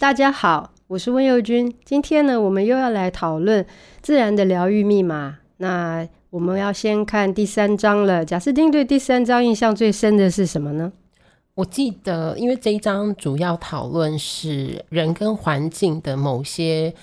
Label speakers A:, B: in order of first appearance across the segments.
A: 大家好，我是温佑君。今天呢，我们又要来讨论自然的疗愈密码。那我们要先看第三章了。贾斯汀对第三章印象最深的是什么呢？
B: 我记得，因为这一章主要讨论是人跟环境的某些。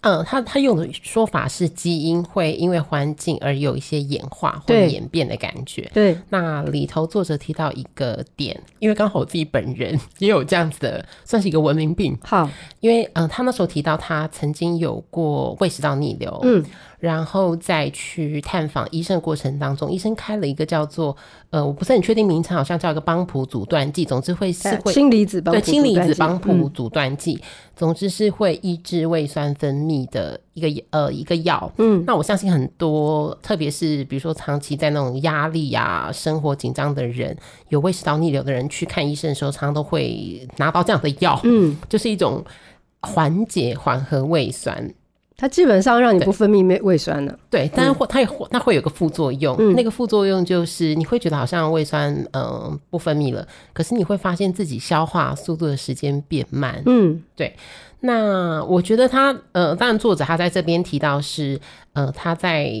B: 嗯，他他用的说法是基因会因为环境而有一些演化或演变的感觉。
A: 对，
B: 那里头作者提到一个点，因为刚好我自己本人 也有这样子的，算是一个文明病。
A: 好，
B: 因为嗯，他那时候提到他曾经有过胃食道逆流，嗯。然后再去探访医生的过程当中，医生开了一个叫做呃，我不是很确定名称，好像叫一个帮浦阻断剂，总之会是会
A: 氢离子帮对
B: 氢离子帮浦阻断剂，总之是会抑制胃酸分泌的一个呃一个药。嗯，那我相信很多，特别是比如说长期在那种压力啊、生活紧张的人，有胃食道逆流的人去看医生的时候，常常都会拿到这样的药。嗯，就是一种缓解、缓和胃酸。
A: 它基本上让你不分泌胃胃酸的，
B: 对，但是会它也会它会有个副作用，嗯，那个副作用就是你会觉得好像胃酸嗯、呃、不分泌了，可是你会发现自己消化速度的时间变慢，嗯，对。那我觉得他呃，当然作者他在这边提到是呃他在。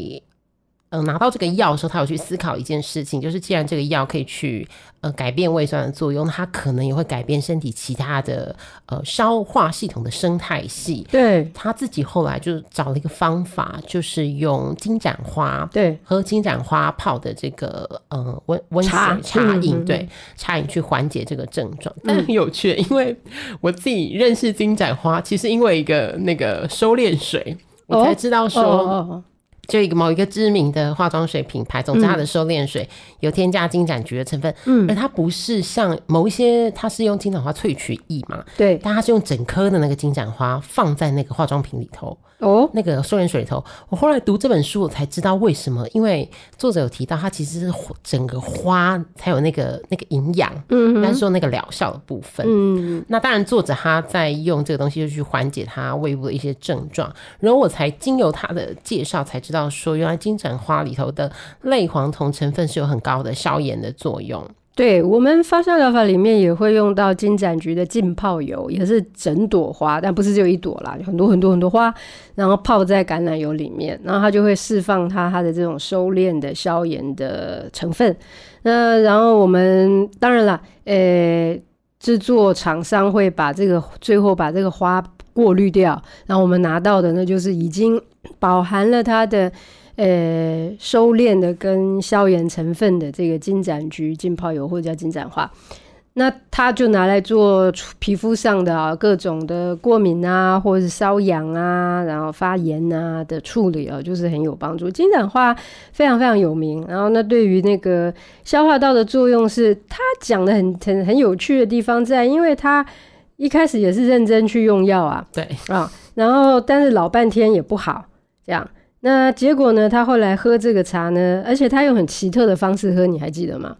B: 嗯、呃，拿到这个药的时候，他有去思考一件事情，就是既然这个药可以去呃改变胃酸的作用，它可能也会改变身体其他的呃消化系统的生态系。
A: 对，
B: 他自己后来就找了一个方法，就是用金盏花，
A: 对，
B: 喝金盏花泡的这个呃温温水茶饮，嗯、对，茶饮去缓解这个症状。但很有趣，因为我自己认识金盏花，其实因为一个那个收敛水，我才知道说。哦哦哦就一个某一个知名的化妆水品牌，总之它的收敛水有添加金盏菊的成分，嗯，而它不是像某一些，它是用金盏花萃取液嘛，
A: 对，
B: 但它是用整颗的那个金盏花放在那个化妆品里头。哦，那个收敛水里头，我后来读这本书，我才知道为什么。因为作者有提到，它其实是整个花才有那个那个营养，嗯，但是说那个疗效的部分，嗯，那当然作者他在用这个东西就去缓解他胃部的一些症状。然后我才经由他的介绍才知道，说原来金盏花里头的类黄酮成分是有很高的消炎的作用。
A: 对，我们芳香疗法里面也会用到金盏菊的浸泡油，也是整朵花，但不是只有一朵啦，很多很多很多花，然后泡在橄榄油里面，然后它就会释放它它的这种收敛的消炎的成分。那然后我们当然了，呃，制作厂商会把这个最后把这个花过滤掉，然后我们拿到的呢就是已经饱含了它的。呃，收敛的跟消炎成分的这个金盏菊浸泡油或者叫金盏花，那它就拿来做皮肤上的啊各种的过敏啊，或者是瘙痒啊，然后发炎啊的处理啊，就是很有帮助。金盏花非常非常有名，然后那对于那个消化道的作用是，它讲的很很很有趣的地方在，因为它一开始也是认真去用药啊，
B: 对
A: 啊，然后但是老半天也不好，这样。那结果呢？他后来喝这个茶呢，而且他用很奇特的方式喝，你还记得吗？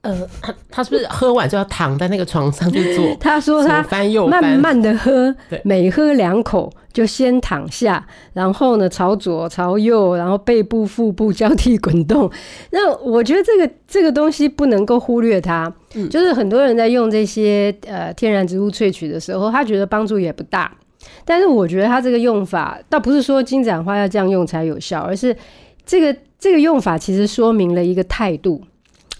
B: 呃，他他是不是喝完就要躺在那个床上去做？
A: 他说他慢慢的喝，每喝两口就先躺下，然后呢朝左朝右，然后背部腹部交替滚动。那我觉得这个这个东西不能够忽略它，嗯，就是很多人在用这些呃天然植物萃取的时候，他觉得帮助也不大。但是我觉得它这个用法倒不是说金盏花要这样用才有效，而是这个这个用法其实说明了一个态度。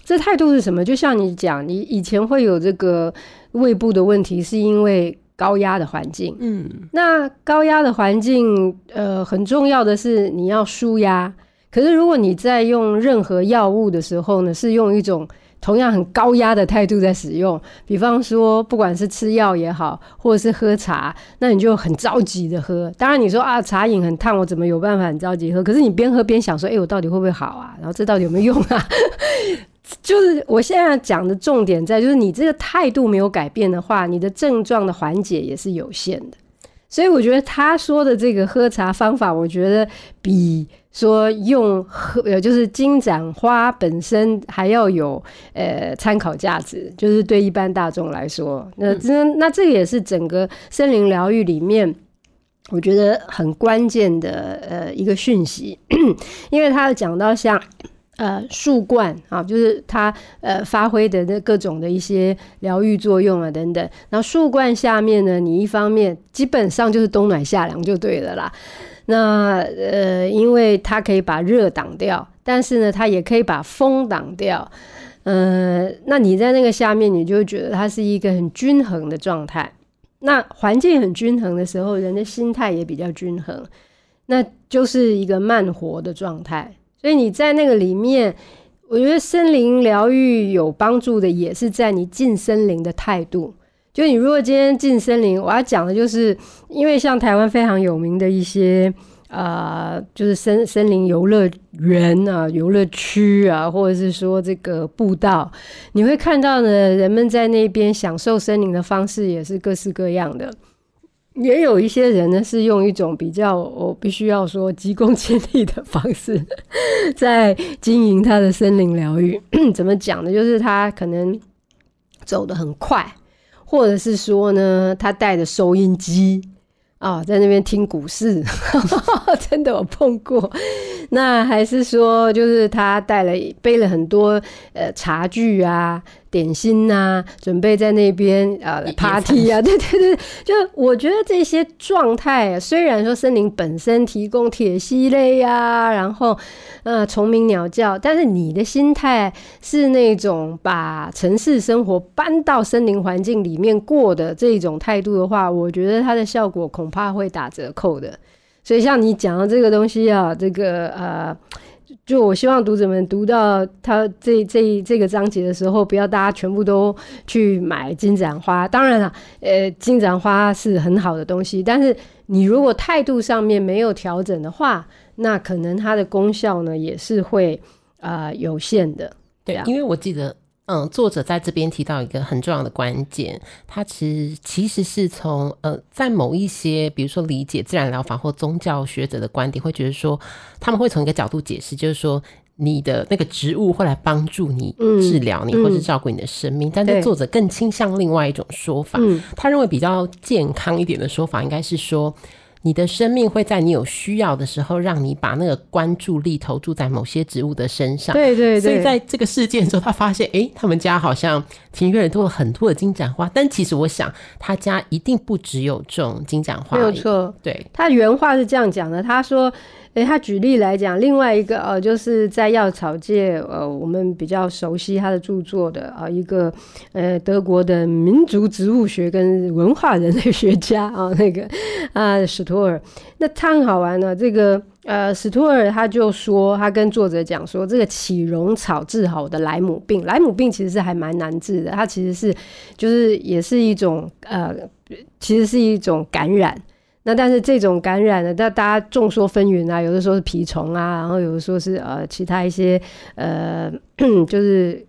A: 这态度是什么？就像你讲，你以前会有这个胃部的问题，是因为高压的环境。嗯，那高压的环境，呃，很重要的是你要舒压。可是如果你在用任何药物的时候呢，是用一种同样很高压的态度在使用，比方说，不管是吃药也好，或者是喝茶，那你就很着急的喝。当然，你说啊，茶饮很烫，我怎么有办法很着急喝？可是你边喝边想说，哎、我到底会不会好啊？然后这到底有没有用啊？就是我现在讲的重点在，就是你这个态度没有改变的话，你的症状的缓解也是有限的。所以我觉得他说的这个喝茶方法，我觉得比说用和呃，就是金盏花本身还要有呃参考价值，就是对一般大众来说，那这那这个也是整个森林疗愈里面我觉得很关键的呃一个讯息，因为他讲到像呃树冠啊，就是它呃发挥的那各种的一些疗愈作用啊等等。然后树冠下面呢，你一方面基本上就是冬暖夏凉就对了啦。那呃，因为它可以把热挡掉，但是呢，它也可以把风挡掉。呃，那你在那个下面，你就觉得它是一个很均衡的状态。那环境很均衡的时候，人的心态也比较均衡，那就是一个慢活的状态。所以你在那个里面，我觉得森林疗愈有帮助的，也是在你进森林的态度。就你如果今天进森林，我要讲的就是，因为像台湾非常有名的一些啊、呃，就是森森林游乐园啊、游乐区啊，或者是说这个步道，你会看到呢，人们在那边享受森林的方式也是各式各样的。也有一些人呢，是用一种比较，我必须要说急功近利的方式，在经营他的森林疗愈。怎么讲呢？就是他可能走得很快。或者是说呢，他带着收音机啊，在那边听股市，真的我碰过。那还是说，就是他带了背了很多呃茶具啊。点心呐、啊，准备在那边啊 party 啊，对对对，就我觉得这些状态，虽然说森林本身提供铁蒽类呀、啊，然后呃虫鸣鸟叫，但是你的心态是那种把城市生活搬到森林环境里面过的这种态度的话，我觉得它的效果恐怕会打折扣的。所以像你讲的这个东西啊，这个呃。就我希望读者们读到他这这这个章节的时候，不要大家全部都去买金盏花。当然了，呃，金盏花是很好的东西，但是你如果态度上面没有调整的话，那可能它的功效呢也是会啊、呃、有限的。对啊，
B: 因为我记得。嗯，作者在这边提到一个很重要的关键，他其实其实是从呃，在某一些比如说理解自然疗法或宗教学者的观点，会觉得说他们会从一个角度解释，就是说你的那个植物会来帮助你治疗你，嗯、或是照顾你的生命。嗯、但是作者更倾向另外一种说法，他认为比较健康一点的说法应该是说。你的生命会在你有需要的时候，让你把那个关注力投注在某些植物的身上。
A: 对对对。
B: 所以在这个事件之后，他发现，哎、欸，他们家好像庭院里多了很多的金盏花。但其实我想，他家一定不只有种金盏花。
A: 没有错。
B: 对。
A: 他原话是这样讲的，他说。诶、他举例来讲，另外一个呃，就是在药草界，呃，我们比较熟悉他的著作的啊、呃，一个呃，德国的民族植物学跟文化人类学家啊，那个啊，史托尔。那他很好玩呢，这个呃，史托尔他就说，他跟作者讲说，这个起绒草治好的莱姆病，莱姆病其实是还蛮难治的，它其实是就是也是一种呃，其实是一种感染。那但是这种感染呢，那大家众说纷纭啊，有的说是蜱虫啊，然后有的说是呃其他一些呃 就是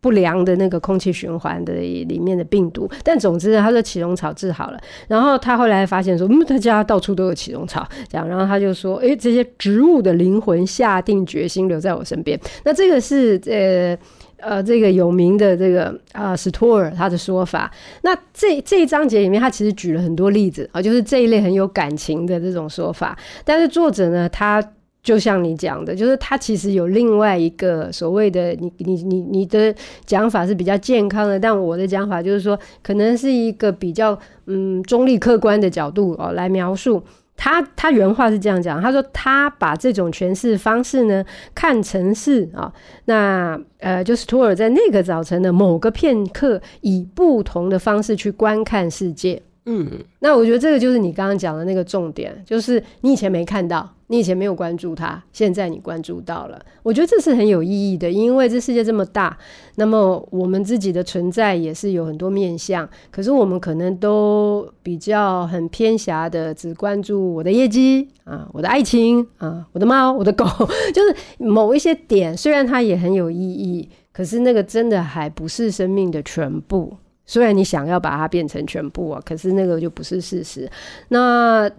A: 不良的那个空气循环的里面的病毒。但总之呢，他说启荣草治好了，然后他后来发现说，嗯，他家到处都有启荣草，这样，然后他就说，哎，这些植物的灵魂下定决心留在我身边。那这个是呃。呃，这个有名的这个啊，史托尔他的说法。那这这一章节里面，他其实举了很多例子啊，就是这一类很有感情的这种说法。但是作者呢，他就像你讲的，就是他其实有另外一个所谓的你你你你的讲法是比较健康的，但我的讲法就是说，可能是一个比较嗯中立客观的角度哦来描述。他他原话是这样讲，他说他把这种诠释方式呢看成是啊，那呃就是托尔在那个早晨的某个片刻，以不同的方式去观看世界。嗯，那我觉得这个就是你刚刚讲的那个重点，就是你以前没看到，你以前没有关注它，现在你关注到了。我觉得这是很有意义的，因为这世界这么大，那么我们自己的存在也是有很多面向，可是我们可能都比较很偏狭的，只关注我的业绩啊，我的爱情啊，我的猫，我的狗，就是某一些点，虽然它也很有意义，可是那个真的还不是生命的全部。虽然你想要把它变成全部啊，可是那个就不是事实。那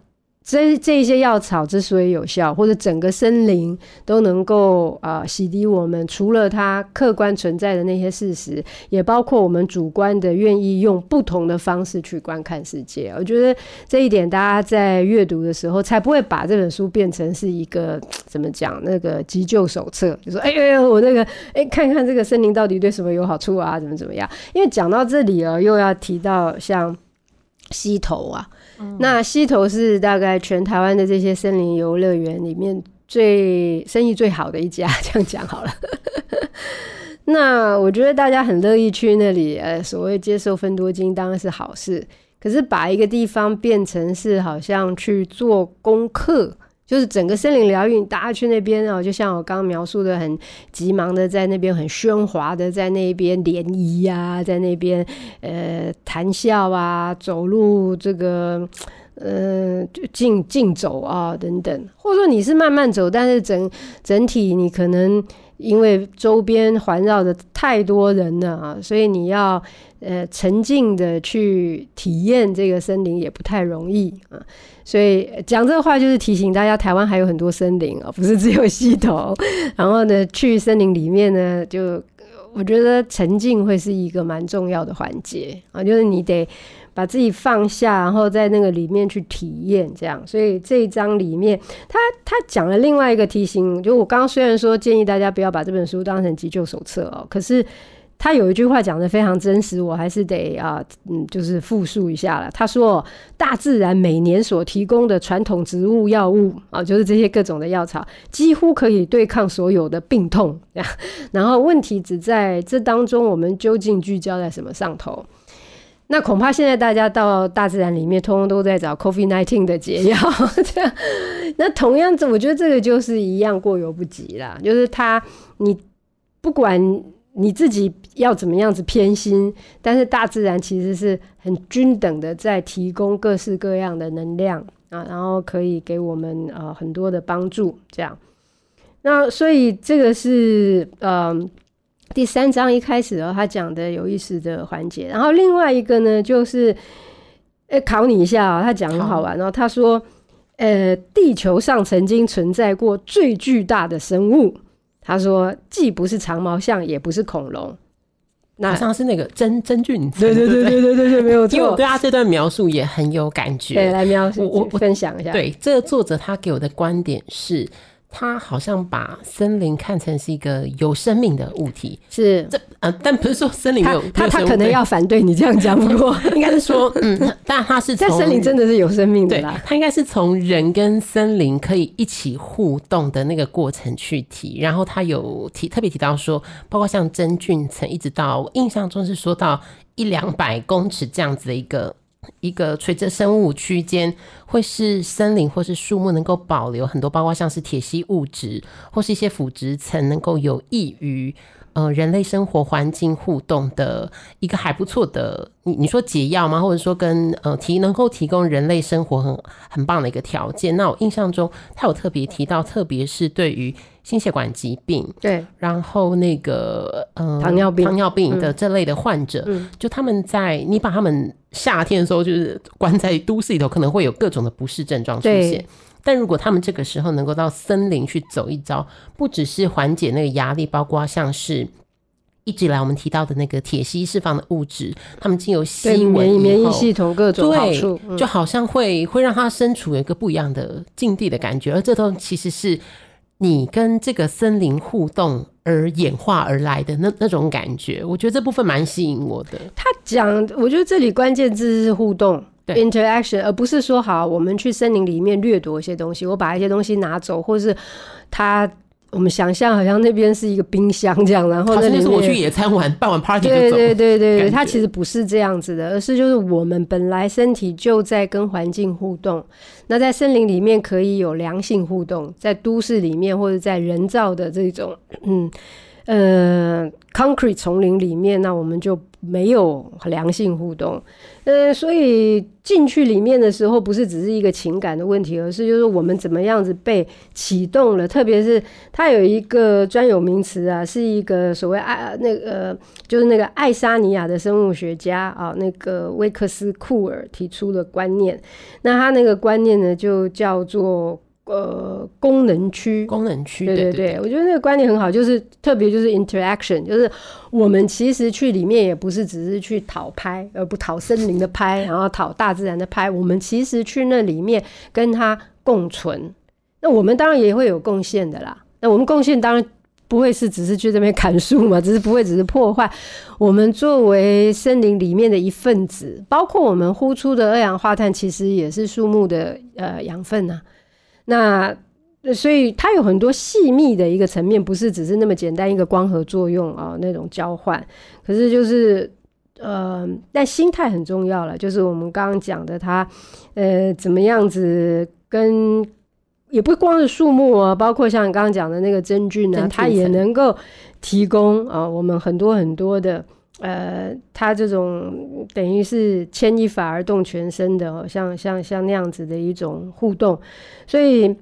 A: 这这一些药草之所以有效，或者整个森林都能够啊、洗涤我们，除了它客观存在的那些事实，也包括我们主观的愿意用不同的方式去观看世界。我觉得这一点，大家在阅读的时候，才不会把这本书变成是一个怎么讲那个急救手册，就说哎哎呦我那个哎看看这个森林到底对什么有好处啊，怎么怎么样？因为讲到这里了，又要提到像溪头啊。那溪头是大概全台湾的这些森林游乐园里面最生意最好的一家，这样讲好了。那我觉得大家很乐意去那里，呃，所谓接受分多金当然是好事。可是把一个地方变成是好像去做功课。就是整个森林疗愈，大家去那边哦，就像我刚刚描述的，很急忙的在那边很喧哗的在那边联谊啊，在那边呃谈笑啊，走路这个呃就竞竞走啊等等，或者说你是慢慢走，但是整整体你可能因为周边环绕着太多人了啊，所以你要呃沉浸的去体验这个森林也不太容易啊。所以讲这个话就是提醒大家，台湾还有很多森林哦，不是只有溪头。然后呢，去森林里面呢，就我觉得沉浸会是一个蛮重要的环节啊，就是你得把自己放下，然后在那个里面去体验这样。所以这一章里面，他他讲了另外一个提醒，就我刚刚虽然说建议大家不要把这本书当成急救手册哦，可是。他有一句话讲得非常真实，我还是得啊，嗯，就是复述一下了。他说：“大自然每年所提供的传统植物药物啊，就是这些各种的药草，几乎可以对抗所有的病痛。然后问题只在这当中，我们究竟聚焦在什么上头？那恐怕现在大家到大自然里面，通通都在找 COVID-19 的解药。这样，那同样子，我觉得这个就是一样过犹不及啦。就是他，你不管。”你自己要怎么样子偏心，但是大自然其实是很均等的，在提供各式各样的能量啊，然后可以给我们呃很多的帮助。这样，那所以这个是呃第三章一开始哦，他讲的有意思的环节。然后另外一个呢，就是呃考你一下啊，他讲很好玩哦。他说，呃，地球上曾经存在过最巨大的生物。他说：“既不是长毛象，也不是恐龙，那
B: 好像是那个真真菌。
A: 对对对对对对对，没有错。
B: 因为我对他这段描述也很有感觉。
A: 对，来描述，我我分享一下。
B: 对，这个作者他给我的观点是。”他好像把森林看成是一个有生命的物体，
A: 是。
B: 这呃，但不是说森林没有
A: 他他，他可能要反对你这样讲，不过。
B: 应该是说，嗯，但他是在
A: 森林真的是有生命的啦，
B: 他应该是从人跟森林可以一起互动的那个过程去提，然后他有提特别提到说，包括像真菌层，一直到我印象中是说到一两百公尺这样子的一个。一个垂直生物区间，会是森林或是树木能够保留很多，包括像是铁锡物质或是一些腐殖层，能够有益于呃人类生活环境互动的一个还不错的，你你说解药吗？或者说跟呃提能够提供人类生活很很棒的一个条件？那我印象中他有特别提到，特别是对于。心血管疾病，
A: 对，
B: 然后那个呃
A: 糖尿病、
B: 糖尿病的这类的患者，嗯、就他们在你把他们夏天的时候就是关在都市里头，可能会有各种的不适症状出现。但如果他们这个时候能够到森林去走一遭，不只是缓解那个压力，包括像是一直以来我们提到的那个铁烯释放的物质，他们经由吸吮
A: 免免疫系统各种好处，
B: 对，就好像会会让他身处一个不一样的境地的感觉，而这都其实是。你跟这个森林互动而演化而来的那那种感觉，我觉得这部分蛮吸引我的。
A: 他讲，我觉得这里关键字是互动对，interaction，而不是说好我们去森林里面掠夺一些东西，我把一些东西拿走，或是他。我们想象好像那边是一个冰箱这样，然后那里面
B: 是我去野餐玩办完 party。
A: 对对对对对，它其实不是这样子的，而是就是我们本来身体就在跟环境互动。那在森林里面可以有良性互动，在都市里面或者在人造的这种嗯呃，concrete 丛林里面，那我们就没有良性互动。呃，所以进去里面的时候，不是只是一个情感的问题，而是就是我们怎么样子被启动了。特别是它有一个专有名词啊，是一个所谓爱那个、就是那个爱沙尼亚的生物学家啊，那个威克斯库尔提出的观念。那他那个观念呢，就叫做。呃，功能区，
B: 功能
A: 区，对对对，我觉得那个观念很好，就是特别就是 interaction，就是我们其实去里面也不是只是去讨拍，而不讨森林的拍，然后讨大自然的拍，我们其实去那里面跟它共存。那我们当然也会有贡献的啦。那我们贡献当然不会是只是去这边砍树嘛，只是不会只是破坏。我们作为森林里面的一份子，包括我们呼出的二氧化碳，其实也是树木的呃养分呐、啊。那所以它有很多细密的一个层面，不是只是那么简单一个光合作用啊那种交换。可是就是呃，但心态很重要了，就是我们刚刚讲的它，它呃怎么样子跟也不光是树木啊，包括像你刚刚讲的那个真菌呢，它也能够提供啊我们很多很多的。呃，它这种等于是牵一发而动全身的，像像像那样子的一种互动，所以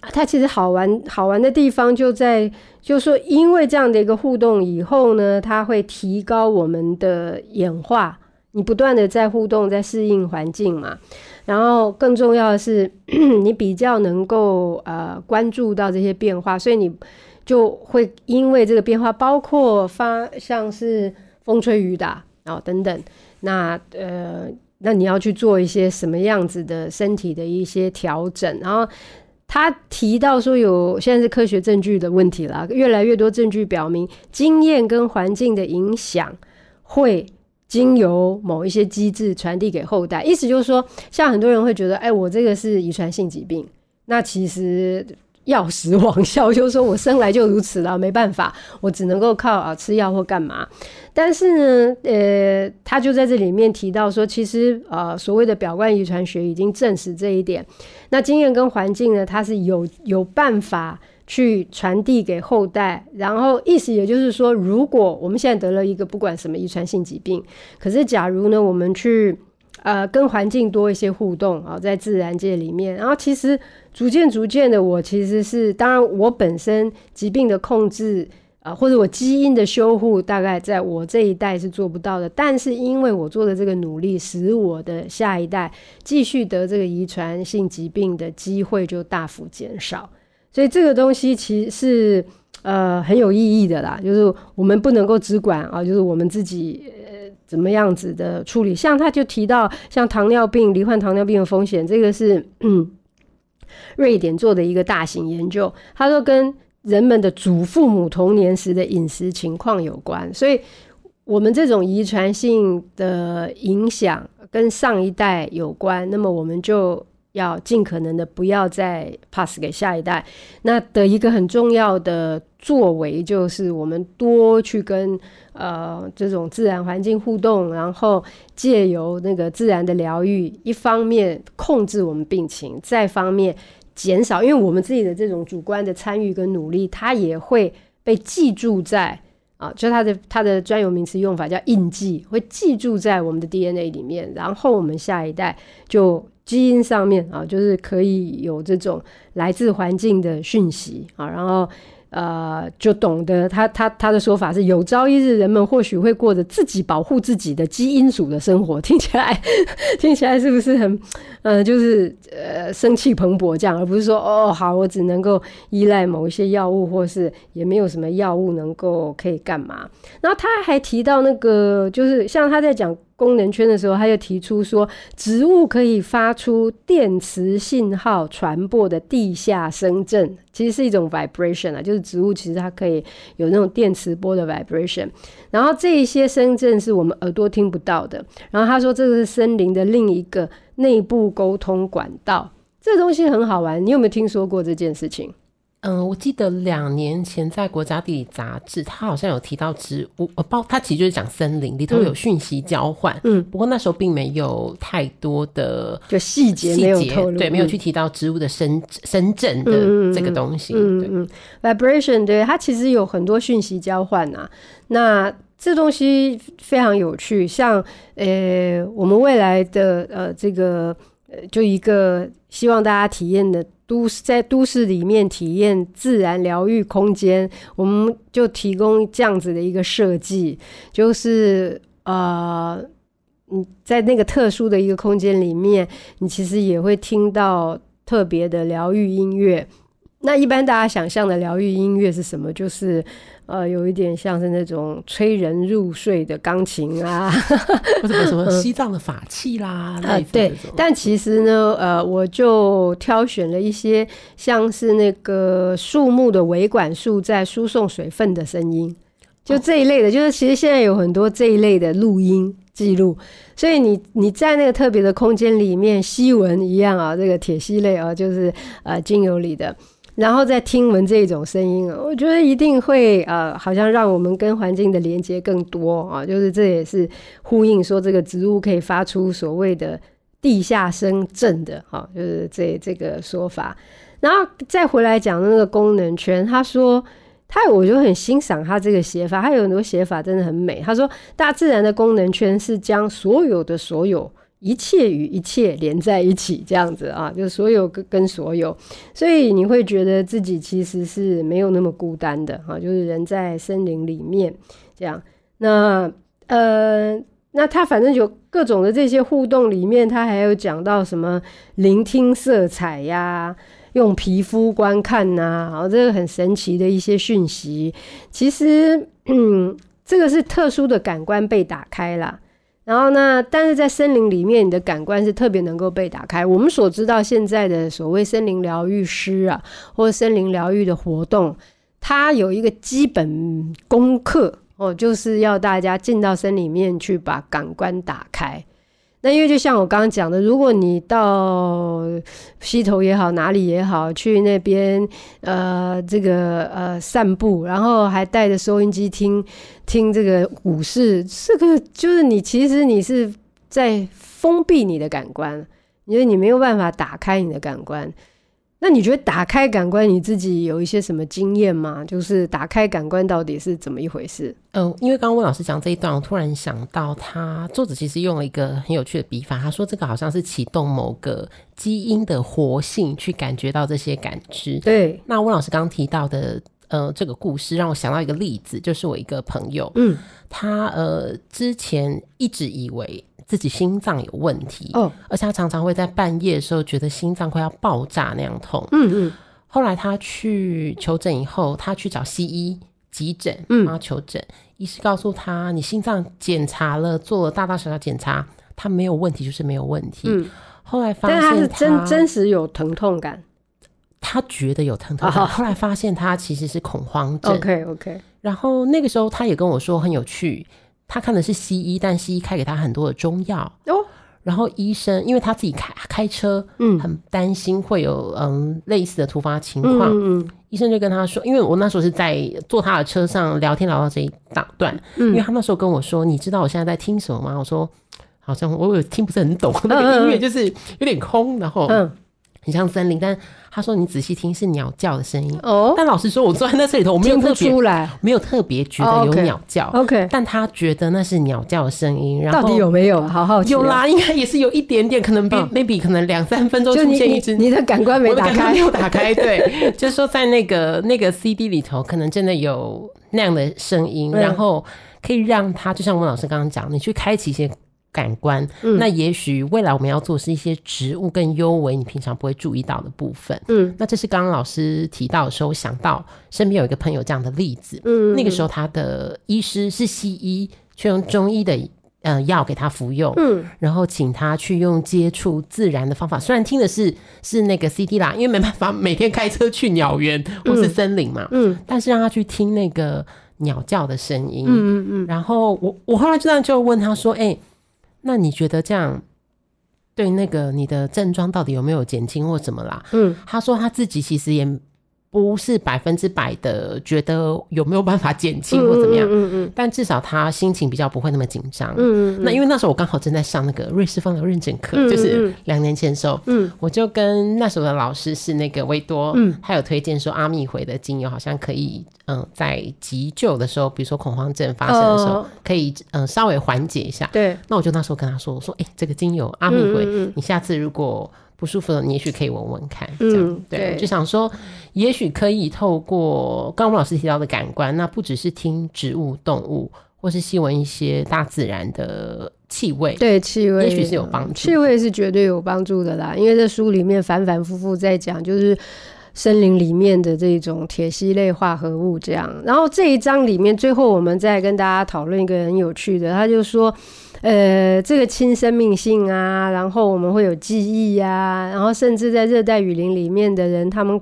A: 它其实好玩好玩的地方就在，就说，因为这样的一个互动以后呢，它会提高我们的演化。你不断的在互动，在适应环境嘛，然后更重要的是，你比较能够呃关注到这些变化，所以你。就会因为这个变化，包括发像是风吹雨打啊、哦、等等，那呃，那你要去做一些什么样子的身体的一些调整。然后他提到说，有现在是科学证据的问题了，越来越多证据表明，经验跟环境的影响会经由某一些机制传递给后代。意思就是说，像很多人会觉得，哎，我这个是遗传性疾病，那其实。药食网效，就是说我生来就如此了，没办法，我只能够靠啊吃药或干嘛。但是呢，呃，他就在这里面提到说，其实啊，所谓的表观遗传学已经证实这一点。那经验跟环境呢，它是有有办法去传递给后代。然后意思也就是说，如果我们现在得了一个不管什么遗传性疾病，可是假如呢，我们去。呃，跟环境多一些互动啊，在自然界里面，然后其实逐渐逐渐的，我其实是当然，我本身疾病的控制啊、或者我基因的修护，大概在我这一代是做不到的。但是因为我做的这个努力，使我的下一代继续得这个遗传性疾病的机会就大幅减少。所以这个东西其实是呃很有意义的啦，就是我们不能够只管啊，就是我们自己。怎么样子的处理？像他就提到，像糖尿病、罹患糖尿病的风险，这个是嗯，瑞典做的一个大型研究。他说跟人们的祖父母童年时的饮食情况有关，所以我们这种遗传性的影响跟上一代有关。那么我们就要尽可能的不要再 pass 给下一代。那的一个很重要的作为，就是我们多去跟。呃，这种自然环境互动，然后借由那个自然的疗愈，一方面控制我们病情，再方面减少，因为我们自己的这种主观的参与跟努力，它也会被记住在啊，就它的它的专有名词用法叫印记，会记住在我们的 DNA 里面，然后我们下一代就基因上面啊，就是可以有这种来自环境的讯息啊，然后。呃，就懂得他他他的说法是，有朝一日人们或许会过着自己保护自己的基因组的生活，听起来 听起来是不是很呃，就是呃生气蓬勃这样，而不是说哦好，我只能够依赖某一些药物，或是也没有什么药物能够可以干嘛。然后他还提到那个，就是像他在讲。功能圈的时候，他就提出说，植物可以发出电磁信号传播的地下声震，其实是一种 vibration 啊，就是植物其实它可以有那种电磁波的 vibration。然后这一些声震是我们耳朵听不到的。然后他说，这个是森林的另一个内部沟通管道。这东西很好玩，你有没有听说过这件事情？
B: 嗯，我记得两年前在国家地理杂志，他好像有提到植物，呃，包它其实就是讲森林里头有讯息交换。嗯，不过那时候并没有太多的
A: 就细节没有透露，
B: 对，没有去提到植物的深深圳的这个东西。嗯嗯，
A: 嗯，嗯，vibration，对，它其实有很多讯息交换啊。那这东西非常有趣，像呃，我们未来的呃这个呃，就一个希望大家体验的。都在都市里面体验自然疗愈空间，我们就提供这样子的一个设计，就是呃，你在那个特殊的一个空间里面，你其实也会听到特别的疗愈音乐。那一般大家想象的疗愈音乐是什么？就是呃，有一点像是那种催人入睡的钢琴啊，
B: 或者什么 西藏的法器啦。
A: 啊，对。但其实呢，呃，我就挑选了一些像是那个树木的维管束在输送水分的声音，就这一类的。就是其实现在有很多这一类的录音记录，所以你你在那个特别的空间里面吸闻一样啊，这个铁吸类啊，就是呃精油里的。然后再听闻这种声音啊，我觉得一定会呃，好像让我们跟环境的连接更多啊。就是这也是呼应说，这个植物可以发出所谓的地下声震的哈，就是这这个说法。然后再回来讲那个功能圈，他说他我就很欣赏他这个写法，他有很多写法真的很美。他说大自然的功能圈是将所有的所有。一切与一切连在一起，这样子啊，就所有跟跟所有，所以你会觉得自己其实是没有那么孤单的啊，就是人在森林里面这样。那呃，那他反正有各种的这些互动里面，他还有讲到什么聆听色彩呀，用皮肤观看呐，啊，这个很神奇的一些讯息。其实，嗯，这个是特殊的感官被打开了。然后呢，但是在森林里面，你的感官是特别能够被打开。我们所知道现在的所谓森林疗愈师啊，或森林疗愈的活动，它有一个基本功课哦，就是要大家进到森里面去把感官打开。那因为就像我刚刚讲的，如果你到溪头也好，哪里也好，去那边呃这个呃散步，然后还带着收音机听听这个武士，这个就是你其实你是在封闭你的感官，因为你没有办法打开你的感官。那你觉得打开感官，你自己有一些什么经验吗？就是打开感官到底是怎么一回事？
B: 嗯、呃，因为刚刚温老师讲这一段，我突然想到，他作者其实用了一个很有趣的笔法，他说这个好像是启动某个基因的活性，去感觉到这些感知。
A: 对。那
B: 温老师刚刚提到的，呃，这个故事让我想到一个例子，就是我一个朋友，
A: 嗯，
B: 他呃之前一直以为。自己心脏有问题
A: 哦，
B: 而且他常常会在半夜的时候觉得心脏快要爆炸那样痛。
A: 嗯嗯。
B: 后来他去求诊以后，他去找西医急诊，
A: 嗯，
B: 然后求诊，医师告诉他：“你心脏检查了，做了大大小小检查，他没有问题，就是没有问题。”
A: 嗯。
B: 后来发现他，
A: 是真真实有疼痛感，
B: 他觉得有疼痛感。后来发现他其实是恐慌症。
A: OK OK。
B: 然后那个时候他也跟我说很有趣。他看的是西医，但西医开给他很多的中药
A: 哦。
B: 然后医生因为他自己开开车，
A: 嗯，
B: 很担心会有嗯类似的突发情况，
A: 嗯，嗯，
B: 医生就跟他说，因为我那时候是在坐他的车上聊天聊到这一大段，
A: 嗯，
B: 因为他那时候跟我说，你知道我现在在听什么吗？我说好像我有听不是很懂，那个音乐就是有点空，然后嗯。很像森林，但他说你仔细听是鸟叫的声音
A: 哦。
B: 但老实说，我坐在那这里头，我没有特别
A: 出来，
B: 没有特别觉得有鸟叫。
A: Oh, OK，
B: 但他觉得那是鸟叫的声音。然后
A: 到底有没有？好好奇。
B: 有啦，应该也是有一点点，可能 maybe 可能两三分钟出现一只。
A: 你的感官没打开，
B: 没有打开。对，就是说在那个那个 CD 里头，可能真的有那样的声音，然后可以让他，就像温老师刚刚讲，你去开启一些。感官，嗯、那也许未来我们要做是一些植物更幽微，你平常不会注意到的部分。
A: 嗯，
B: 那这是刚刚老师提到的时候，想到身边有一个朋友这样的例子。
A: 嗯，
B: 那个时候他的医师是西医，却用中医的呃药给他服用。
A: 嗯，
B: 然后请他去用接触自然的方法，虽然听的是是那个 CD 啦，因为没办法每天开车去鸟园或是森林嘛。
A: 嗯，
B: 但是让他去听那个鸟叫的声音。
A: 嗯嗯嗯。
B: 然后我我后来就这样就问他说：“哎、欸。”那你觉得这样对那个你的症状到底有没有减轻或什么啦？
A: 嗯，
B: 他说他自己其实也不是百分之百的觉得有没有办法减轻或怎么样，嗯嗯嗯，但至少他心情比较不会那么紧张。嗯，那因为那时候我刚好正在上那个瑞士芳疗认证课，就是两年前的时候，嗯，我就跟那时候的老师是那个维多，嗯，他有推荐说阿秘回的精油好像可以，嗯，在急救的时候，比如说恐慌症发生的时候，可以嗯稍微缓解一下。对，那我就那时候跟他说，我说，哎，这个精油阿秘回，你下次如果不舒服的，你也许可以闻闻看，这样、嗯、对，对。就想说，也许可以透过刚刚老师提到的感官，那不只是听植物、动物，或是吸闻一些大自然的气味，
A: 对气味，
B: 也许是有帮助。
A: 气味是绝对有帮助的啦，因为这书里面反反复复在讲，就是森林里面的这种铁烯类化合物这样。然后这一章里面，最后我们再跟大家讨论一个很有趣的，他就说。呃，这个亲生命性啊，然后我们会有记忆呀、啊，然后甚至在热带雨林里面的人，他们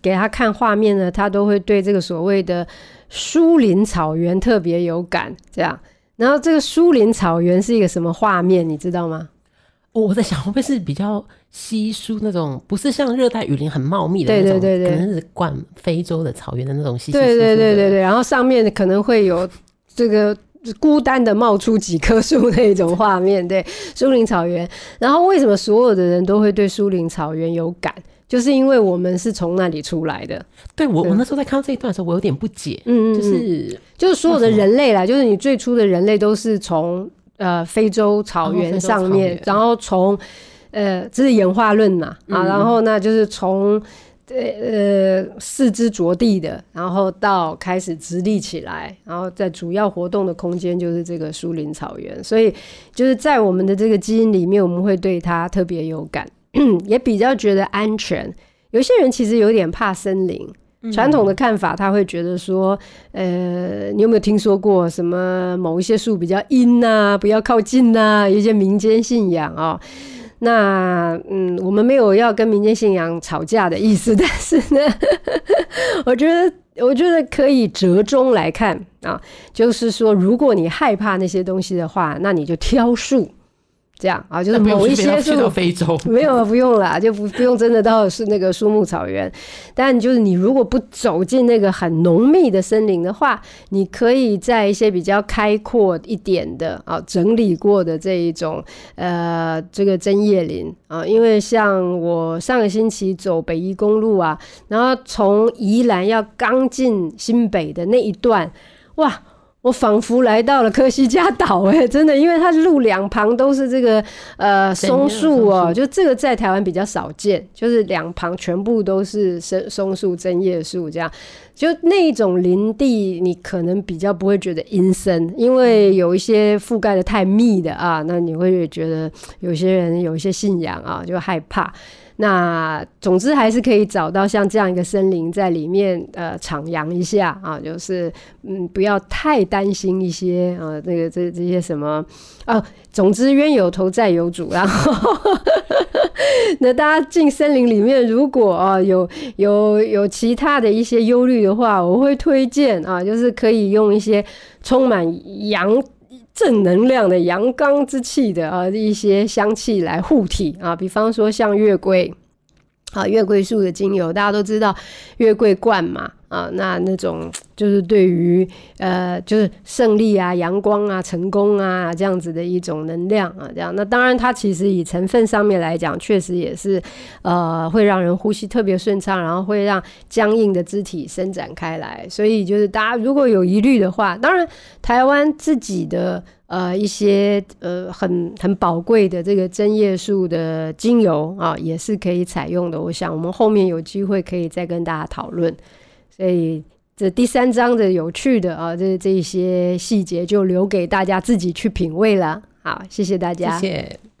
A: 给他看画面呢，他都会对这个所谓的疏林草原特别有感。这样，然后这个疏林草原是一个什么画面，你知道吗？
B: 我在想，会不会是比较稀疏那种，不是像热带雨林很茂密的那种，对对对对，可能是灌非洲的草原的那种稀稀疏疏。对
A: 对对对对，然后上面可能会有这个。孤单的冒出几棵树那种画面，对，疏林草原。然后为什么所有的人都会对疏林草原有感？就是因为我们是从那里出来的。
B: 对，我，我那时候在看到这一段的时候，我有点不解。嗯，就是
A: 就是所有的人类啦，就是你最初的人类都是从呃非洲草原上面，然后从呃这是演化论嘛啊，然后呢就是从。呃，四肢着地的，然后到开始直立起来，然后在主要活动的空间就是这个树林草原，所以就是在我们的这个基因里面，我们会对它特别有感，也比较觉得安全。有些人其实有点怕森林，传统的看法他会觉得说，呃，你有没有听说过什么某一些树比较阴啊，不要靠近啊，一些民间信仰啊、哦。那嗯，我们没有要跟民间信仰吵架的意思，但是呢，我觉得我觉得可以折中来看啊，就是说，如果你害怕那些东西的话，那你就挑树。这样啊，就是某一些是
B: 非洲，
A: 没有不用了，就不不用真的到是那个树木草原。但就是你如果不走进那个很浓密的森林的话，你可以在一些比较开阔一点的啊，整理过的这一种呃这个针叶林啊，因为像我上个星期走北宜公路啊，然后从宜兰要刚进新北的那一段，哇！我仿佛来到了科西嘉岛，哎，真的，因为它路两旁都是这个呃松树哦，就这个在台湾比较少见，就是两旁全部都是松松树、针叶树这样，就那一种林地，你可能比较不会觉得阴森，因为有一些覆盖的太密的啊，那你会觉得有些人有一些信仰啊，就害怕。那总之还是可以找到像这样一个森林，在里面呃徜徉一下啊，就是嗯不要太担心一些啊，那个这这些什么啊，总之冤有头债有主，然 后那大家进森林里面，如果啊有有有其他的一些忧虑的话，我会推荐啊，就是可以用一些充满阳。正能量的阳刚之气的啊，一些香气来护体啊，比方说像月桂啊，月桂树的精油，大家都知道月桂冠嘛。啊，那那种就是对于呃，就是胜利啊、阳光啊、成功啊这样子的一种能量啊，这样。那当然，它其实以成分上面来讲，确实也是呃，会让人呼吸特别顺畅，然后会让僵硬的肢体伸展开来。所以，就是大家如果有疑虑的话，当然台湾自己的呃一些呃很很宝贵的这个针叶树的精油啊，也是可以采用的。我想我们后面有机会可以再跟大家讨论。所以这第三章的有趣的啊，这这一些细节就留给大家自己去品味了。好，谢谢大家。谢。